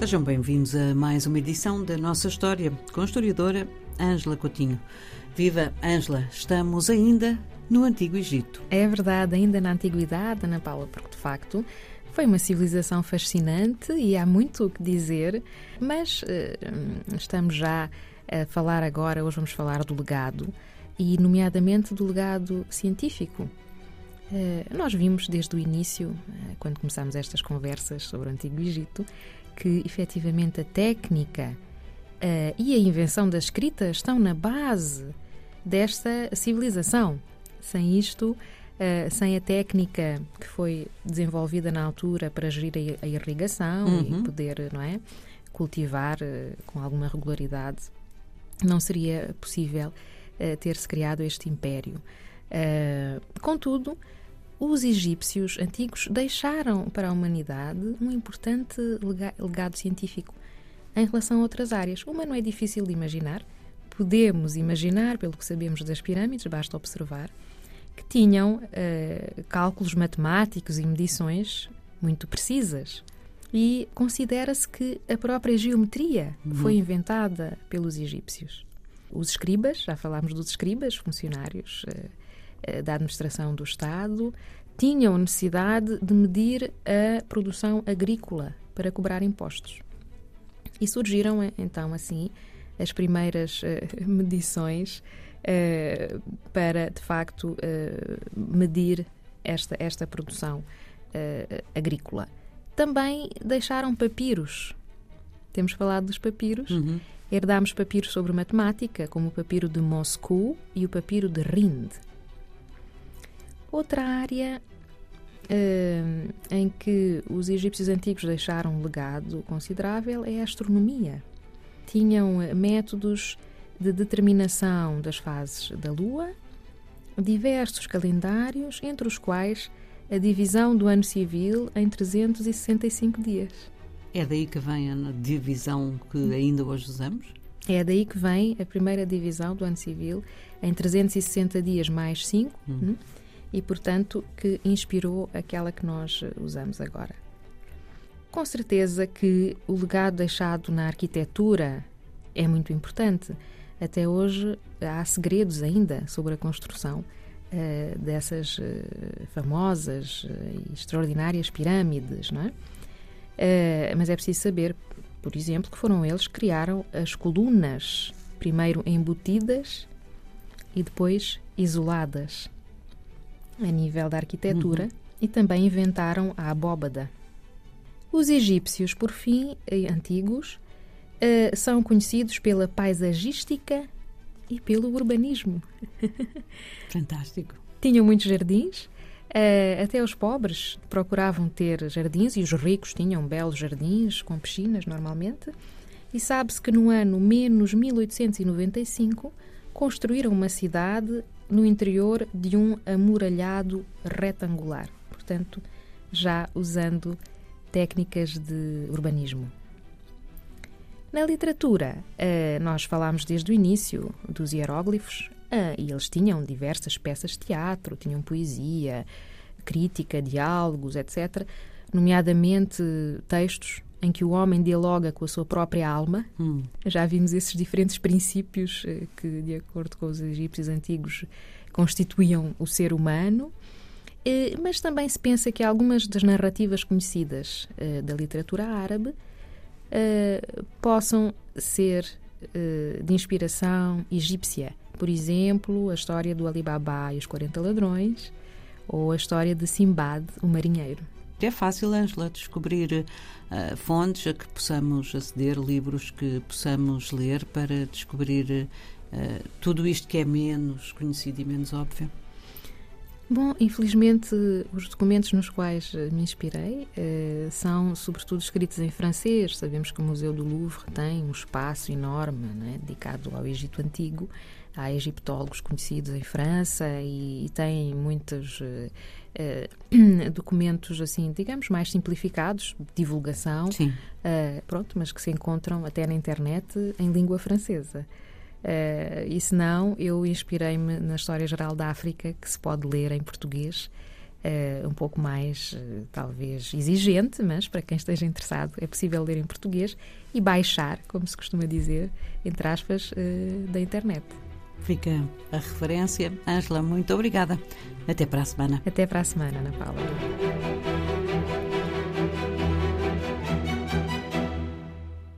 Sejam bem-vindos a mais uma edição da nossa história com a historiadora Ângela Coutinho. Viva Ângela, estamos ainda no Antigo Egito. É verdade, ainda na Antiguidade, Ana Paula, porque de facto foi uma civilização fascinante e há muito o que dizer, mas uh, estamos já a falar agora, hoje vamos falar do legado e, nomeadamente, do legado científico. Uh, nós vimos desde o início, uh, quando começámos estas conversas sobre o Antigo Egito, que efetivamente a técnica uh, e a invenção da escrita estão na base desta civilização. Sem isto, uh, sem a técnica que foi desenvolvida na altura para gerir a, a irrigação uhum. e poder, não é, cultivar uh, com alguma regularidade, não seria possível ter-se criado este império. contudo, os egípcios antigos deixaram para a humanidade um importante legado científico em relação a outras áreas. Uma não é difícil de imaginar. Podemos imaginar, pelo que sabemos das pirâmides, basta observar, que tinham uh, cálculos matemáticos e medições muito precisas. E considera-se que a própria geometria uhum. foi inventada pelos egípcios. Os escribas, já falámos dos escribas, funcionários uh, da administração do Estado tinham necessidade de medir a produção agrícola para cobrar impostos. E surgiram eh, então assim as primeiras uh, medições uh, para de facto uh, medir esta, esta produção agrícola. Também deixaram papiros. Temos falado dos papiros. Uhum. Herdámos papiros sobre matemática, como o papiro de Moscou e o papiro de Rind. Outra área uh, em que os egípcios antigos deixaram um legado considerável é a astronomia. Tinham eh, métodos de determinação das fases da Lua, diversos calendários, entre os quais a divisão do ano civil em 365 dias. É daí que vem a divisão que ainda hoje usamos? É daí que vem a primeira divisão do ano civil em 360 dias mais 5. Hum. Hum, e, portanto, que inspirou aquela que nós eh, usamos agora. Com certeza que o legado deixado na arquitetura é muito importante. Até hoje há segredos ainda sobre a construção uh, dessas uh, famosas e extraordinárias pirâmides, não é? Uh, mas é preciso saber, por exemplo, que foram eles que criaram as colunas, primeiro embutidas e depois isoladas a nível da arquitetura, uhum. e também inventaram a abóbada. Os egípcios, por fim, eh, antigos, uh, são conhecidos pela paisagística e pelo urbanismo. Fantástico. Tinham muitos jardins, uh, até os pobres procuravam ter jardins e os ricos tinham belos jardins com piscinas normalmente. E sabe-se que no ano menos 1895 construíram uma cidade no interior de um amuralhado retangular, portanto, já usando técnicas de urbanismo. Na literatura, eh, nós falámos desde o início dos hieróglifos, eh, e eles tinham diversas peças de teatro, tinham poesia, crítica, diálogos, etc., nomeadamente textos em que o homem dialoga com a sua própria alma. Hum. Já vimos esses diferentes princípios eh, que, de acordo com os egípcios antigos, constituíam o ser humano. Eh, mas também se pensa que algumas das narrativas conhecidas eh, da literatura árabe possam ser de inspiração egípcia. Por exemplo, a história do Alibaba e os 40 ladrões, ou a história de Simbad, o marinheiro. É fácil, Angela, descobrir uh, fontes a que possamos aceder, livros que possamos ler para descobrir uh, tudo isto que é menos conhecido e menos óbvio? Bom, infelizmente, os documentos nos quais me inspirei uh, são, sobretudo, escritos em francês. Sabemos que o Museu do Louvre tem um espaço enorme né, dedicado ao Egito Antigo. Há egiptólogos conhecidos em França e, e têm muitos uh, uh, documentos, assim, digamos, mais simplificados, de divulgação. Uh, pronto, mas que se encontram até na internet em língua francesa. Uh, e se não, eu inspirei-me na História Geral da África, que se pode ler em português, uh, um pouco mais, uh, talvez, exigente, mas para quem esteja interessado é possível ler em português e baixar, como se costuma dizer, entre aspas, uh, da internet. Fica a referência. Ângela, muito obrigada. Até para a semana. Até para a semana, Ana Paula.